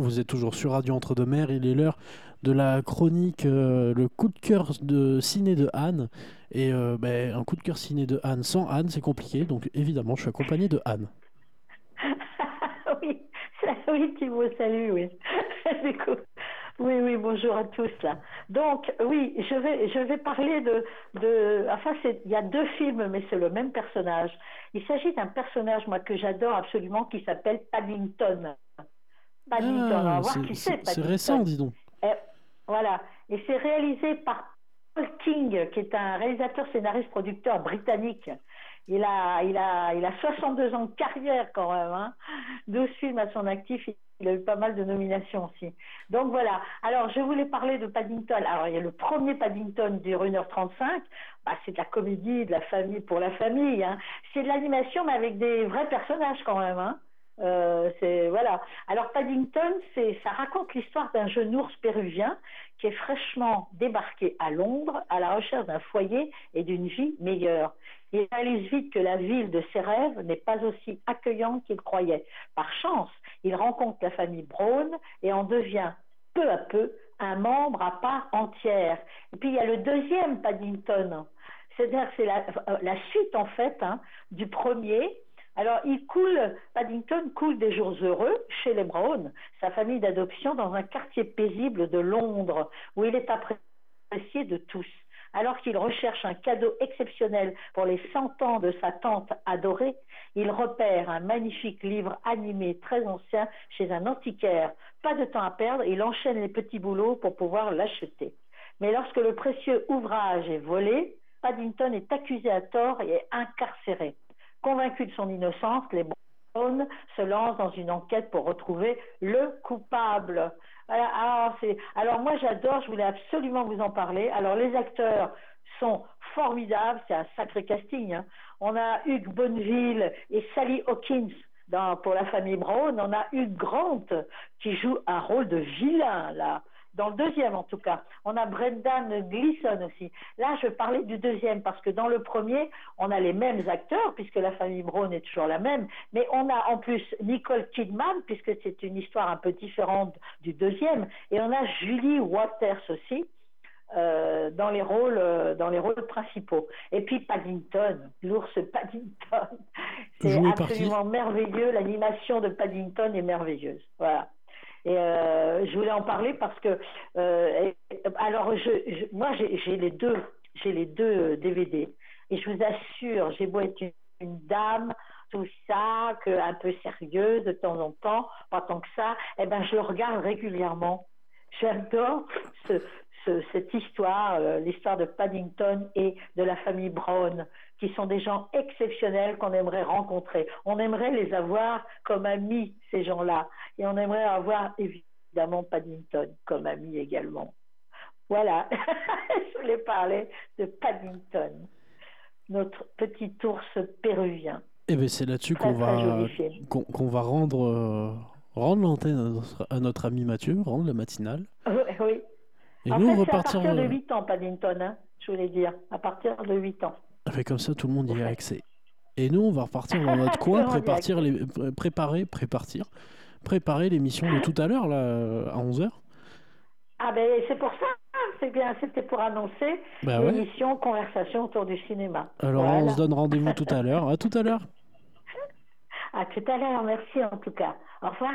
Vous êtes toujours sur Radio Entre-deux-Mers. Il est l'heure de la chronique euh, Le coup de cœur de ciné de Anne. Et euh, ben, un coup de cœur ciné de Anne sans Anne, c'est compliqué. Donc évidemment, je suis accompagné de Anne. oui, oui, Thibaut, salut, oui. Oui, oui, bonjour à tous. Donc, oui, je vais, je vais parler de, de enfin, il y a deux films, mais c'est le même personnage. Il s'agit d'un personnage, moi, que j'adore absolument, qui s'appelle Paddington. Ah, c'est récent, dis donc. voilà. Et c'est réalisé par Paul King, qui est un réalisateur, scénariste, producteur britannique. Il a, il a, il a 62 ans de carrière quand même, hein. 12 films à son actif. Il a eu pas mal de nominations aussi. Donc voilà. Alors je voulais parler de Paddington. Alors il y a le premier Paddington dure 1h35. Bah, c'est de la comédie, de la famille pour la famille. Hein. C'est de l'animation mais avec des vrais personnages quand même. Hein. Euh, c'est voilà. Alors Paddington, c'est ça raconte l'histoire d'un jeune ours péruvien qui est fraîchement débarqué à Londres à la recherche d'un foyer et d'une vie meilleure. Il réalise vite que la ville de ses rêves n'est pas aussi accueillante qu'il croyait. Par chance, il rencontre la famille Brown et en devient peu à peu un membre à part entière. Et puis il y a le deuxième Paddington. C'est-à-dire c'est la, la, suite en fait hein, du premier alors, il coule, Paddington coule des jours heureux chez les Brown, sa famille d'adoption, dans un quartier paisible de Londres, où il est apprécié de tous. Alors qu'il recherche un cadeau exceptionnel pour les 100 ans de sa tante adorée, il repère un magnifique livre animé très ancien chez un antiquaire. Pas de temps à perdre, il enchaîne les petits boulots pour pouvoir l'acheter. Mais lorsque le précieux ouvrage est volé, Paddington est accusé à tort et incarcéré. Convaincus de son innocence, les Brown se lancent dans une enquête pour retrouver le coupable. Alors, alors moi j'adore, je voulais absolument vous en parler. Alors les acteurs sont formidables, c'est un sacré casting. Hein. On a Hugh Bonneville et Sally Hawkins pour la famille Brown. On a Hugh Grant qui joue un rôle de vilain là dans le deuxième en tout cas. On a Brendan Gleeson aussi. Là, je parlais du deuxième parce que dans le premier, on a les mêmes acteurs puisque la famille Brown est toujours la même, mais on a en plus Nicole Kidman puisque c'est une histoire un peu différente du deuxième, et on a Julie Waters aussi. Euh, dans les rôles euh, dans les rôles principaux et puis Paddington l'ours Paddington c'est absolument merveilleux l'animation de Paddington est merveilleuse voilà et euh, je voulais en parler parce que, euh, alors, je, moi, j'ai les deux, j'ai les deux DVD. Et je vous assure, j'ai beau être une, dame, tout ça, que, un peu sérieuse de temps en temps, pas tant que ça, eh ben, je le regarde régulièrement. J'adore ce, cette histoire, euh, l'histoire de Paddington et de la famille Brown, qui sont des gens exceptionnels qu'on aimerait rencontrer. On aimerait les avoir comme amis, ces gens-là. Et on aimerait avoir évidemment Paddington comme ami également. Voilà, je voulais parler de Paddington, notre petit ours péruvien. Et eh bien c'est là-dessus qu'on va, qu'on va rendre, euh, rendre l'antenne à notre, ami Mathieu, rendre la matinale. oui. Et en nous, fait, à partir de 8 ans, Paddington, hein, je voulais dire, à partir de 8 ans. Fait comme ça, tout le monde y a accès. Et nous, on va repartir dans notre coin, prépartir les, préparer, prépartir, préparer l'émission de tout à l'heure, là, à 11h. Ah ben c'est pour ça, c'est bien, c'était pour annoncer bah l'émission Conversation autour du cinéma. Alors on se donne rendez-vous tout à l'heure. À tout à l'heure. À tout à l'heure, merci en tout cas. Au revoir.